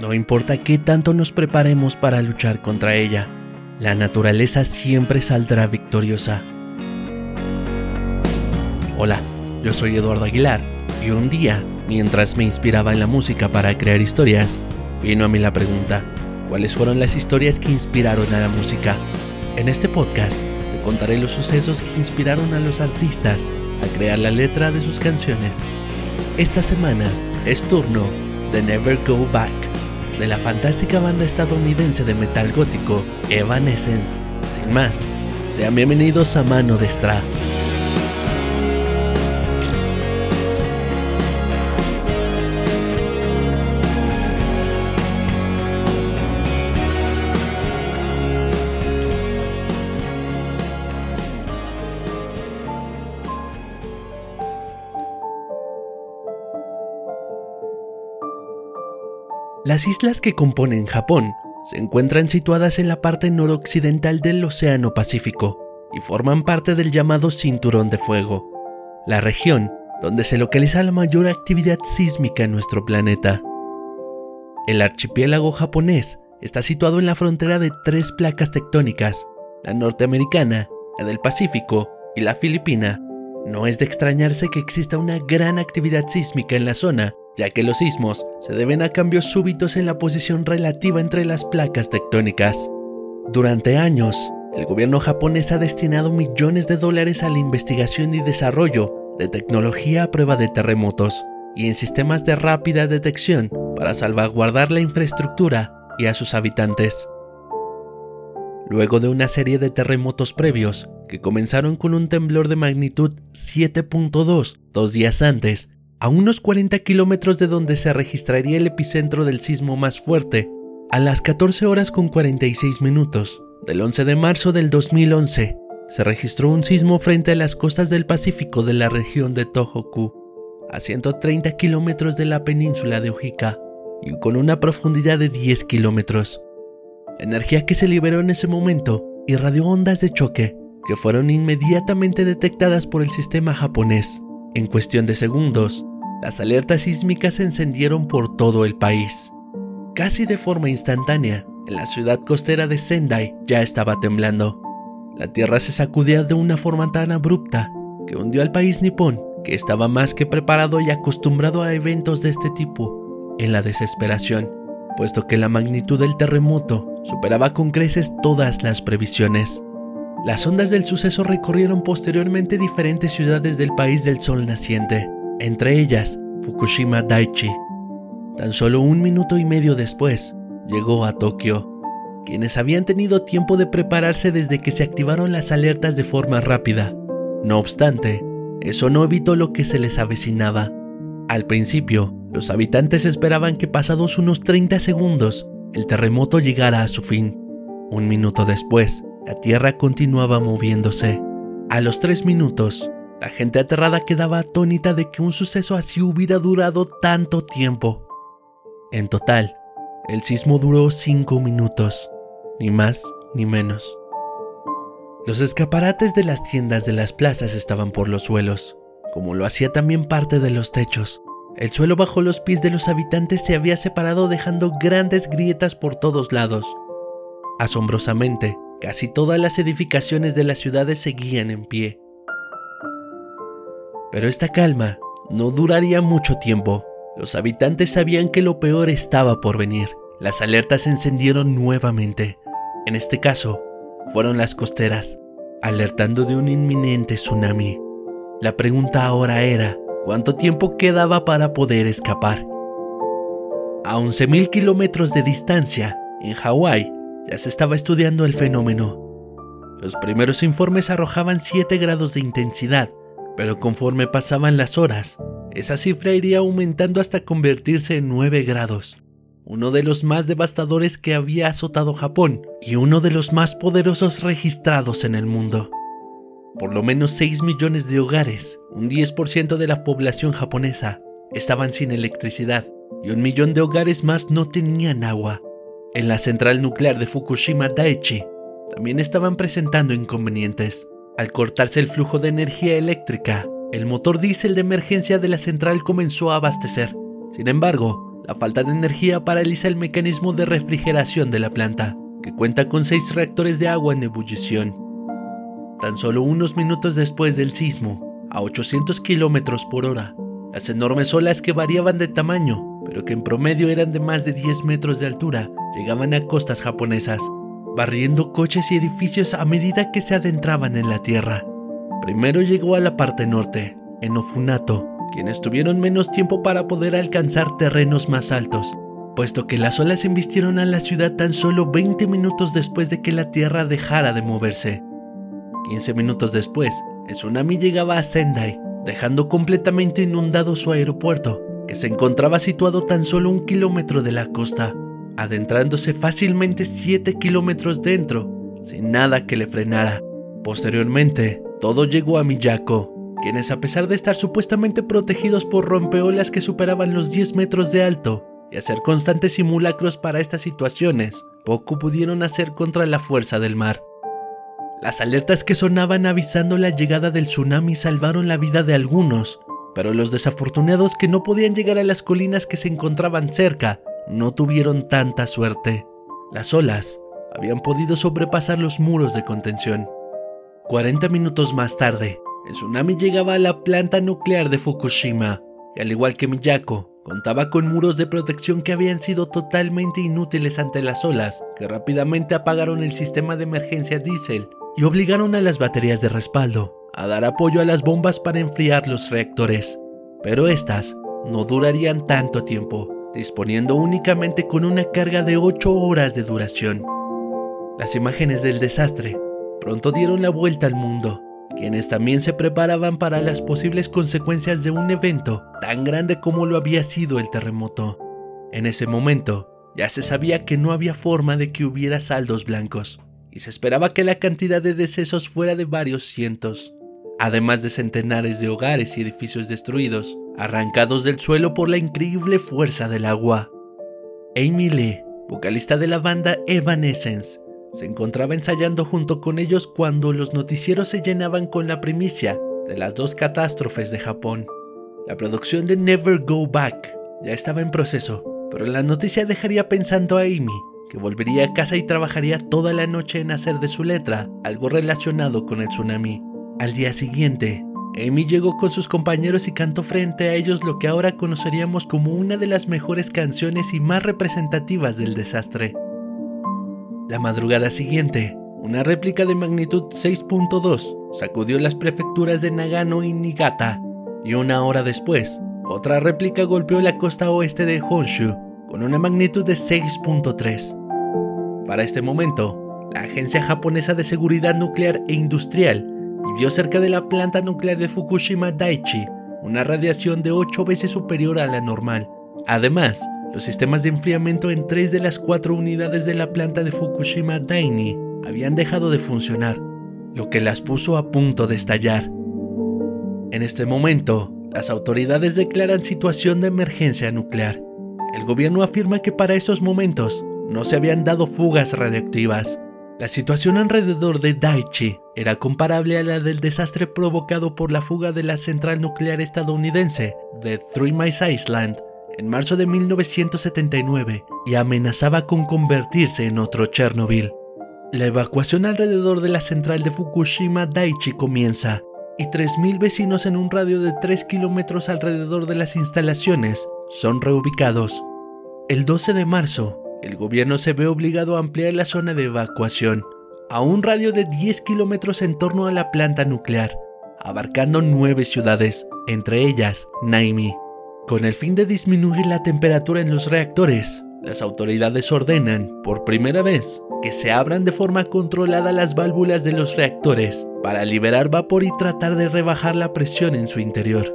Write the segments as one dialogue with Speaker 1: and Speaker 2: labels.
Speaker 1: No importa qué tanto nos preparemos para luchar contra ella, la naturaleza siempre saldrá victoriosa. Hola, yo soy Eduardo Aguilar y un día, mientras me inspiraba en la música para crear historias, vino a mí la pregunta, ¿cuáles fueron las historias que inspiraron a la música? En este podcast te contaré los sucesos que inspiraron a los artistas a crear la letra de sus canciones. Esta semana es turno de Never Go Back de la fantástica banda estadounidense de metal gótico Evanescence. Sin más, sean bienvenidos a Mano de Stra. Las islas que componen Japón se encuentran situadas en la parte noroccidental del Océano Pacífico y forman parte del llamado Cinturón de Fuego, la región donde se localiza la mayor actividad sísmica en nuestro planeta. El archipiélago japonés está situado en la frontera de tres placas tectónicas, la norteamericana, la del Pacífico y la filipina. No es de extrañarse que exista una gran actividad sísmica en la zona ya que los sismos se deben a cambios súbitos en la posición relativa entre las placas tectónicas. Durante años, el gobierno japonés ha destinado millones de dólares a la investigación y desarrollo de tecnología a prueba de terremotos y en sistemas de rápida detección para salvaguardar la infraestructura y a sus habitantes. Luego de una serie de terremotos previos, que comenzaron con un temblor de magnitud 7.2 dos días antes a unos 40 kilómetros de donde se registraría el epicentro del sismo más fuerte, a las 14 horas con 46 minutos del 11 de marzo del 2011, se registró un sismo frente a las costas del Pacífico de la región de Tohoku, a 130 kilómetros de la península de Ojika y con una profundidad de 10 kilómetros. Energía que se liberó en ese momento irradió ondas de choque que fueron inmediatamente detectadas por el sistema japonés. En cuestión de segundos, las alertas sísmicas se encendieron por todo el país. Casi de forma instantánea, la ciudad costera de Sendai ya estaba temblando. La tierra se sacudía de una forma tan abrupta que hundió al país nipón, que estaba más que preparado y acostumbrado a eventos de este tipo, en la desesperación, puesto que la magnitud del terremoto superaba con creces todas las previsiones. Las ondas del suceso recorrieron posteriormente diferentes ciudades del país del sol naciente, entre ellas Fukushima Daiichi. Tan solo un minuto y medio después, llegó a Tokio, quienes habían tenido tiempo de prepararse desde que se activaron las alertas de forma rápida. No obstante, eso no evitó lo que se les avecinaba. Al principio, los habitantes esperaban que pasados unos 30 segundos, el terremoto llegara a su fin. Un minuto después, la tierra continuaba moviéndose. A los tres minutos, la gente aterrada quedaba atónita de que un suceso así hubiera durado tanto tiempo. En total, el sismo duró cinco minutos, ni más ni menos. Los escaparates de las tiendas de las plazas estaban por los suelos, como lo hacía también parte de los techos. El suelo bajo los pies de los habitantes se había separado dejando grandes grietas por todos lados. Asombrosamente, casi todas las edificaciones de las ciudades seguían en pie, pero esta calma no duraría mucho tiempo. Los habitantes sabían que lo peor estaba por venir. Las alertas se encendieron nuevamente. En este caso, fueron las costeras, alertando de un inminente tsunami. La pregunta ahora era, ¿cuánto tiempo quedaba para poder escapar? A 11.000 kilómetros de distancia, en Hawái, ya se estaba estudiando el fenómeno. Los primeros informes arrojaban 7 grados de intensidad pero conforme pasaban las horas, esa cifra iría aumentando hasta convertirse en 9 grados, uno de los más devastadores que había azotado Japón y uno de los más poderosos registrados en el mundo. Por lo menos 6 millones de hogares, un 10% de la población japonesa, estaban sin electricidad y un millón de hogares más no tenían agua. En la central nuclear de Fukushima Daiichi también estaban presentando inconvenientes. Al cortarse el flujo de energía eléctrica, el motor diésel de emergencia de la central comenzó a abastecer. Sin embargo, la falta de energía paraliza el mecanismo de refrigeración de la planta, que cuenta con seis reactores de agua en ebullición. Tan solo unos minutos después del sismo, a 800 kilómetros por hora, las enormes olas que variaban de tamaño, pero que en promedio eran de más de 10 metros de altura, llegaban a costas japonesas, barriendo coches y edificios a medida que se adentraban en la tierra. Primero llegó a la parte norte, en Ofunato, quienes tuvieron menos tiempo para poder alcanzar terrenos más altos, puesto que las olas embistieron a la ciudad tan solo 20 minutos después de que la tierra dejara de moverse. 15 minutos después, el tsunami llegaba a Sendai, dejando completamente inundado su aeropuerto, que se encontraba situado tan solo un kilómetro de la costa, adentrándose fácilmente 7 kilómetros dentro, sin nada que le frenara. Posteriormente, todo llegó a Miyako, quienes a pesar de estar supuestamente protegidos por rompeolas que superaban los 10 metros de alto y hacer constantes simulacros para estas situaciones, poco pudieron hacer contra la fuerza del mar. Las alertas que sonaban avisando la llegada del tsunami salvaron la vida de algunos, pero los desafortunados que no podían llegar a las colinas que se encontraban cerca no tuvieron tanta suerte. Las olas habían podido sobrepasar los muros de contención. 40 minutos más tarde, el tsunami llegaba a la planta nuclear de Fukushima, y al igual que Miyako, contaba con muros de protección que habían sido totalmente inútiles ante las olas, que rápidamente apagaron el sistema de emergencia diésel y obligaron a las baterías de respaldo a dar apoyo a las bombas para enfriar los reactores. Pero estas no durarían tanto tiempo, disponiendo únicamente con una carga de 8 horas de duración. Las imágenes del desastre pronto dieron la vuelta al mundo quienes también se preparaban para las posibles consecuencias de un evento tan grande como lo había sido el terremoto. En ese momento, ya se sabía que no había forma de que hubiera saldos blancos, y se esperaba que la cantidad de decesos fuera de varios cientos, además de centenares de hogares y edificios destruidos, arrancados del suelo por la increíble fuerza del agua. Amy Lee, vocalista de la banda Evanescence, se encontraba ensayando junto con ellos cuando los noticieros se llenaban con la primicia de las dos catástrofes de Japón. La producción de Never Go Back ya estaba en proceso, pero la noticia dejaría pensando a Amy que volvería a casa y trabajaría toda la noche en hacer de su letra algo relacionado con el tsunami. Al día siguiente, Amy llegó con sus compañeros y cantó frente a ellos lo que ahora conoceríamos como una de las mejores canciones y más representativas del desastre. La madrugada siguiente, una réplica de magnitud 6.2 sacudió las prefecturas de Nagano y Niigata, y una hora después, otra réplica golpeó la costa oeste de Honshu con una magnitud de 6.3. Para este momento, la Agencia Japonesa de Seguridad Nuclear e Industrial vio cerca de la planta nuclear de Fukushima Daiichi una radiación de 8 veces superior a la normal. Además, los sistemas de enfriamiento en tres de las cuatro unidades de la planta de Fukushima Daini habían dejado de funcionar, lo que las puso a punto de estallar. En este momento, las autoridades declaran situación de emergencia nuclear. El gobierno afirma que para esos momentos no se habían dado fugas radiactivas. La situación alrededor de Daiichi era comparable a la del desastre provocado por la fuga de la central nuclear estadounidense de Three Mile Island en marzo de 1979 y amenazaba con convertirse en otro Chernobyl. La evacuación alrededor de la central de Fukushima Daiichi comienza y 3.000 vecinos en un radio de 3 kilómetros alrededor de las instalaciones son reubicados. El 12 de marzo, el gobierno se ve obligado a ampliar la zona de evacuación a un radio de 10 kilómetros en torno a la planta nuclear, abarcando nueve ciudades, entre ellas Naimi. Con el fin de disminuir la temperatura en los reactores, las autoridades ordenan, por primera vez, que se abran de forma controlada las válvulas de los reactores para liberar vapor y tratar de rebajar la presión en su interior.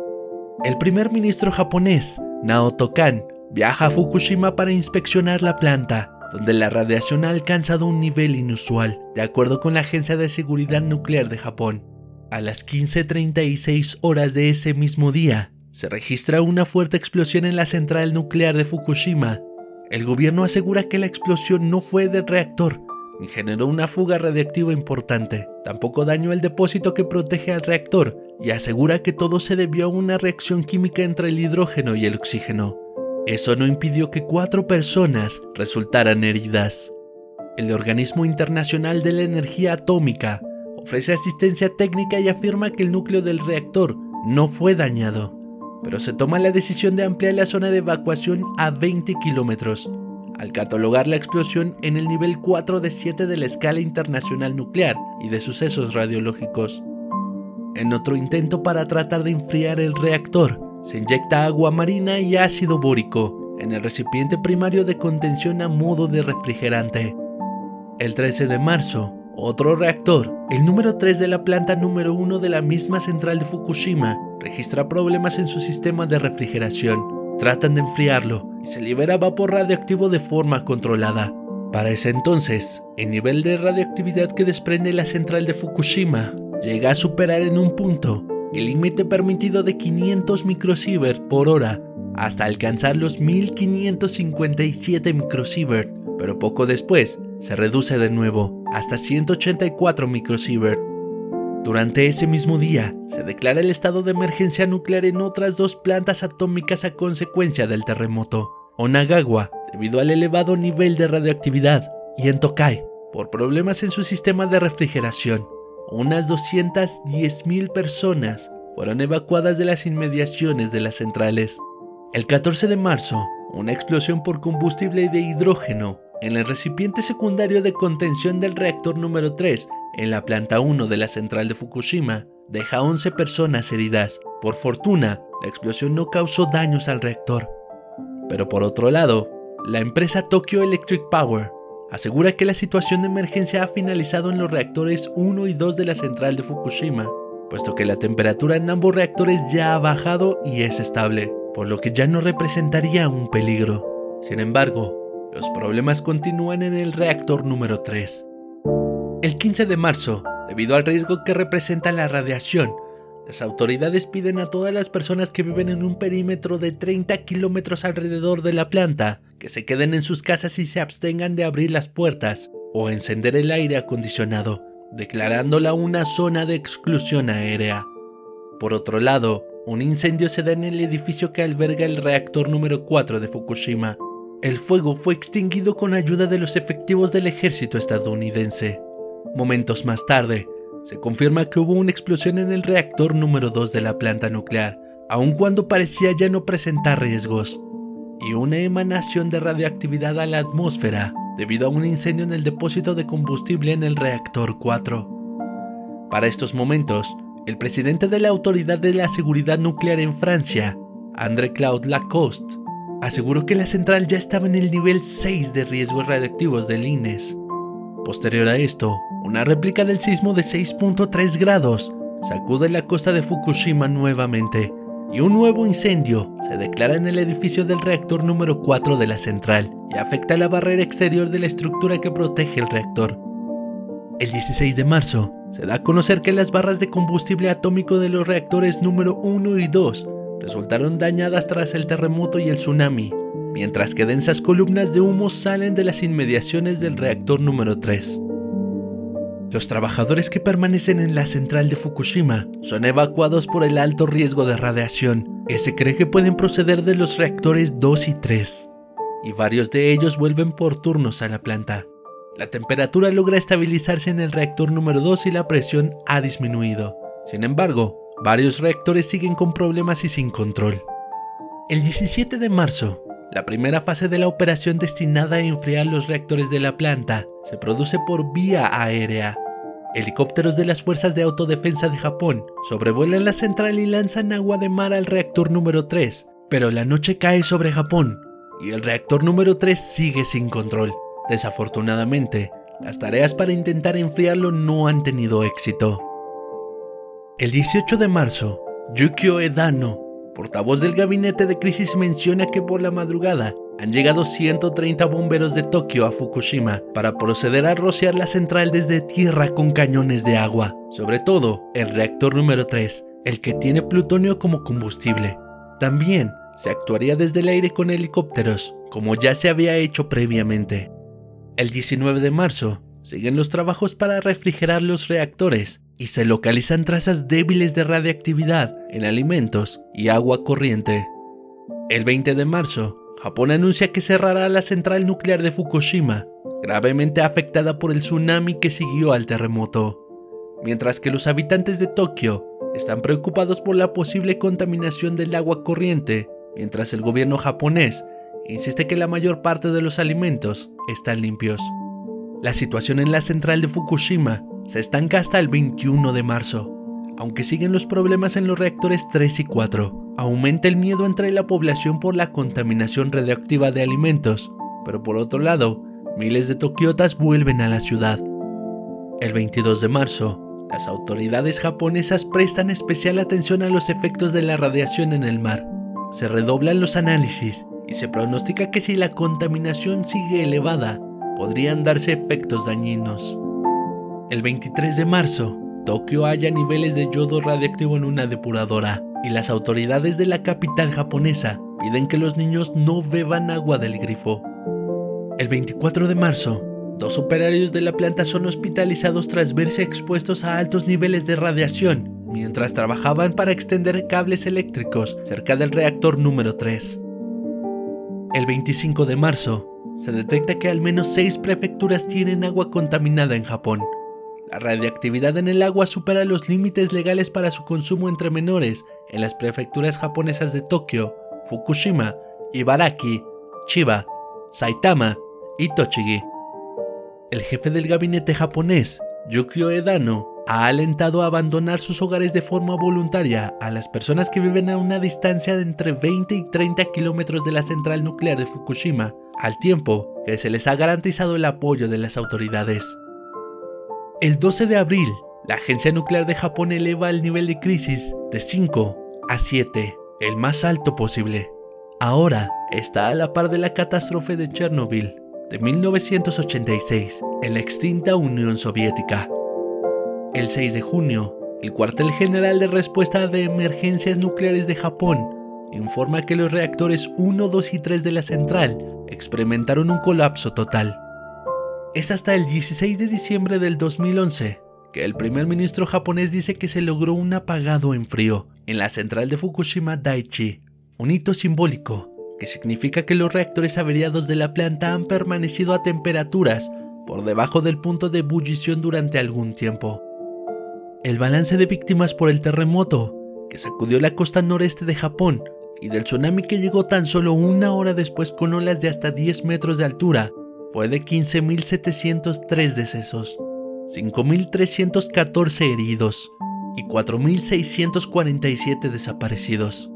Speaker 1: El primer ministro japonés, Naoto Kan, viaja a Fukushima para inspeccionar la planta, donde la radiación ha alcanzado un nivel inusual, de acuerdo con la Agencia de Seguridad Nuclear de Japón. A las 15.36 horas de ese mismo día, se registra una fuerte explosión en la central nuclear de Fukushima. El gobierno asegura que la explosión no fue del reactor, ni generó una fuga radiactiva importante. Tampoco dañó el depósito que protege al reactor y asegura que todo se debió a una reacción química entre el hidrógeno y el oxígeno. Eso no impidió que cuatro personas resultaran heridas. El Organismo Internacional de la Energía Atómica ofrece asistencia técnica y afirma que el núcleo del reactor no fue dañado, pero se toma la decisión de ampliar la zona de evacuación a 20 kilómetros, al catalogar la explosión en el nivel 4 de 7 de la escala internacional nuclear y de sucesos radiológicos. En otro intento para tratar de enfriar el reactor, se inyecta agua marina y ácido bórico en el recipiente primario de contención a modo de refrigerante. El 13 de marzo, otro reactor, el número 3 de la planta número 1 de la misma central de Fukushima, registra problemas en su sistema de refrigeración. Tratan de enfriarlo y se libera vapor radioactivo de forma controlada. Para ese entonces, el nivel de radioactividad que desprende la central de Fukushima llega a superar en un punto el límite permitido de 500 microsievert por hora hasta alcanzar los 1557 microsievert, pero poco después se reduce de nuevo hasta 184 microsievert. Durante ese mismo día, se declara el estado de emergencia nuclear en otras dos plantas atómicas a consecuencia del terremoto. Onagawa, debido al elevado nivel de radioactividad, y en Tokai, por problemas en su sistema de refrigeración. Unas 210.000 personas fueron evacuadas de las inmediaciones de las centrales. El 14 de marzo, una explosión por combustible de hidrógeno en el recipiente secundario de contención del reactor número 3 en la planta 1 de la central de Fukushima deja 11 personas heridas. Por fortuna, la explosión no causó daños al reactor. Pero por otro lado, la empresa Tokyo Electric Power asegura que la situación de emergencia ha finalizado en los reactores 1 y 2 de la central de Fukushima, puesto que la temperatura en ambos reactores ya ha bajado y es estable, por lo que ya no representaría un peligro. Sin embargo, los problemas continúan en el reactor número 3. El 15 de marzo, debido al riesgo que representa la radiación, las autoridades piden a todas las personas que viven en un perímetro de 30 kilómetros alrededor de la planta que se queden en sus casas y se abstengan de abrir las puertas o encender el aire acondicionado, declarándola una zona de exclusión aérea. Por otro lado, un incendio se da en el edificio que alberga el reactor número 4 de Fukushima, el fuego fue extinguido con ayuda de los efectivos del ejército estadounidense. Momentos más tarde, se confirma que hubo una explosión en el reactor número 2 de la planta nuclear, aun cuando parecía ya no presentar riesgos, y una emanación de radioactividad a la atmósfera debido a un incendio en el depósito de combustible en el reactor 4. Para estos momentos, el presidente de la Autoridad de la Seguridad Nuclear en Francia, André Claude Lacoste, aseguró que la central ya estaba en el nivel 6 de riesgos radioactivos del INES. Posterior a esto, una réplica del sismo de 6.3 grados sacude la costa de Fukushima nuevamente y un nuevo incendio se declara en el edificio del reactor número 4 de la central y afecta la barrera exterior de la estructura que protege el reactor. El 16 de marzo, se da a conocer que las barras de combustible atómico de los reactores número 1 y 2 resultaron dañadas tras el terremoto y el tsunami, mientras que densas columnas de humo salen de las inmediaciones del reactor número 3. Los trabajadores que permanecen en la central de Fukushima son evacuados por el alto riesgo de radiación que se cree que pueden proceder de los reactores 2 y 3, y varios de ellos vuelven por turnos a la planta. La temperatura logra estabilizarse en el reactor número 2 y la presión ha disminuido. Sin embargo, varios reactores siguen con problemas y sin control. El 17 de marzo, la primera fase de la operación destinada a enfriar los reactores de la planta se produce por vía aérea. Helicópteros de las Fuerzas de Autodefensa de Japón sobrevuelan la central y lanzan agua de mar al reactor número 3, pero la noche cae sobre Japón y el reactor número 3 sigue sin control. Desafortunadamente, las tareas para intentar enfriarlo no han tenido éxito. El 18 de marzo, Yukio Edano, portavoz del gabinete de crisis, menciona que por la madrugada han llegado 130 bomberos de Tokio a Fukushima para proceder a rociar la central desde tierra con cañones de agua, sobre todo el reactor número 3, el que tiene plutonio como combustible. También se actuaría desde el aire con helicópteros, como ya se había hecho previamente. El 19 de marzo, siguen los trabajos para refrigerar los reactores y se localizan trazas débiles de radiactividad en alimentos y agua corriente. El 20 de marzo, Japón anuncia que cerrará la central nuclear de Fukushima, gravemente afectada por el tsunami que siguió al terremoto, mientras que los habitantes de Tokio están preocupados por la posible contaminación del agua corriente, mientras el gobierno japonés insiste que la mayor parte de los alimentos están limpios. La situación en la central de Fukushima se estanca hasta el 21 de marzo. Aunque siguen los problemas en los reactores 3 y 4, aumenta el miedo entre la población por la contaminación radioactiva de alimentos, pero por otro lado, miles de tokiotas vuelven a la ciudad. El 22 de marzo, las autoridades japonesas prestan especial atención a los efectos de la radiación en el mar. Se redoblan los análisis y se pronostica que si la contaminación sigue elevada, podrían darse efectos dañinos. El 23 de marzo, Tokio halla niveles de yodo radiactivo en una depuradora y las autoridades de la capital japonesa piden que los niños no beban agua del grifo. El 24 de marzo, dos operarios de la planta son hospitalizados tras verse expuestos a altos niveles de radiación mientras trabajaban para extender cables eléctricos cerca del reactor número 3. El 25 de marzo, se detecta que al menos seis prefecturas tienen agua contaminada en Japón. La radiactividad en el agua supera los límites legales para su consumo entre menores en las prefecturas japonesas de Tokio, Fukushima, Ibaraki, Chiba, Saitama y Tochigi. El jefe del gabinete japonés, Yukio Edano, ha alentado a abandonar sus hogares de forma voluntaria a las personas que viven a una distancia de entre 20 y 30 kilómetros de la central nuclear de Fukushima, al tiempo que se les ha garantizado el apoyo de las autoridades. El 12 de abril, la Agencia Nuclear de Japón eleva el nivel de crisis de 5 a 7, el más alto posible. Ahora está a la par de la catástrofe de Chernobyl de 1986 en la extinta Unión Soviética. El 6 de junio, el cuartel general de respuesta de emergencias nucleares de Japón informa que los reactores 1, 2 y 3 de la central experimentaron un colapso total. Es hasta el 16 de diciembre del 2011 que el primer ministro japonés dice que se logró un apagado en frío en la central de Fukushima Daiichi, un hito simbólico que significa que los reactores averiados de la planta han permanecido a temperaturas por debajo del punto de ebullición durante algún tiempo. El balance de víctimas por el terremoto, que sacudió la costa noreste de Japón, y del tsunami que llegó tan solo una hora después con olas de hasta 10 metros de altura, fue de 15.703 decesos, 5.314 heridos y 4.647 desaparecidos.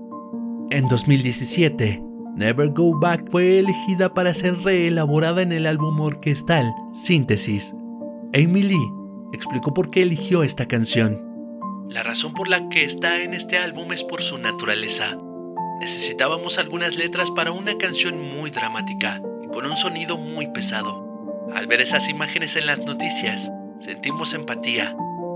Speaker 1: En 2017, Never Go Back fue elegida para ser reelaborada en el álbum orquestal Síntesis. Amy Lee explicó por qué eligió esta canción. La razón por la que está en este álbum es por su naturaleza. Necesitábamos algunas letras para una canción muy dramática con un sonido muy pesado. Al ver esas imágenes en las noticias, sentimos empatía,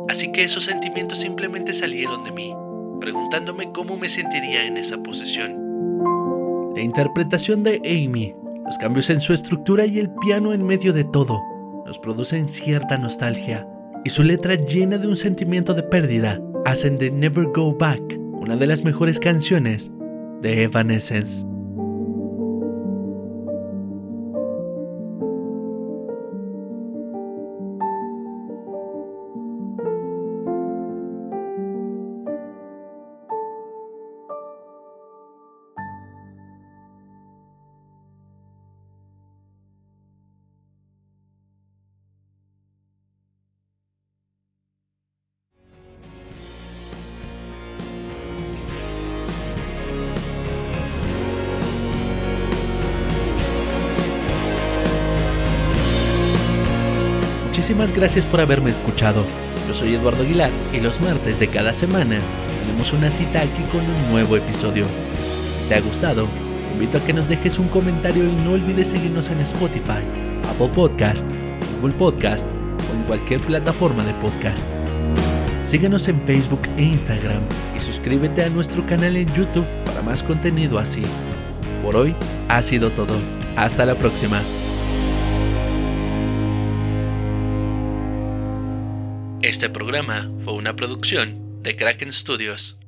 Speaker 1: así que esos sentimientos simplemente salieron de mí, preguntándome cómo me sentiría en esa posición. La interpretación de Amy, los cambios en su estructura y el piano en medio de todo, nos producen cierta nostalgia, y su letra llena de un sentimiento de pérdida hacen de Never Go Back una de las mejores canciones de Evanescence. Muchísimas gracias por haberme escuchado. Yo soy Eduardo Aguilar y los martes de cada semana tenemos una cita aquí con un nuevo episodio. ¿Te ha gustado? Te invito a que nos dejes un comentario y no olvides seguirnos en Spotify, Apple Podcast, Google Podcast o en cualquier plataforma de podcast. Síguenos en Facebook e Instagram y suscríbete a nuestro canal en YouTube para más contenido así. Por hoy ha sido todo. Hasta la próxima. Este programa fue una producción de Kraken Studios.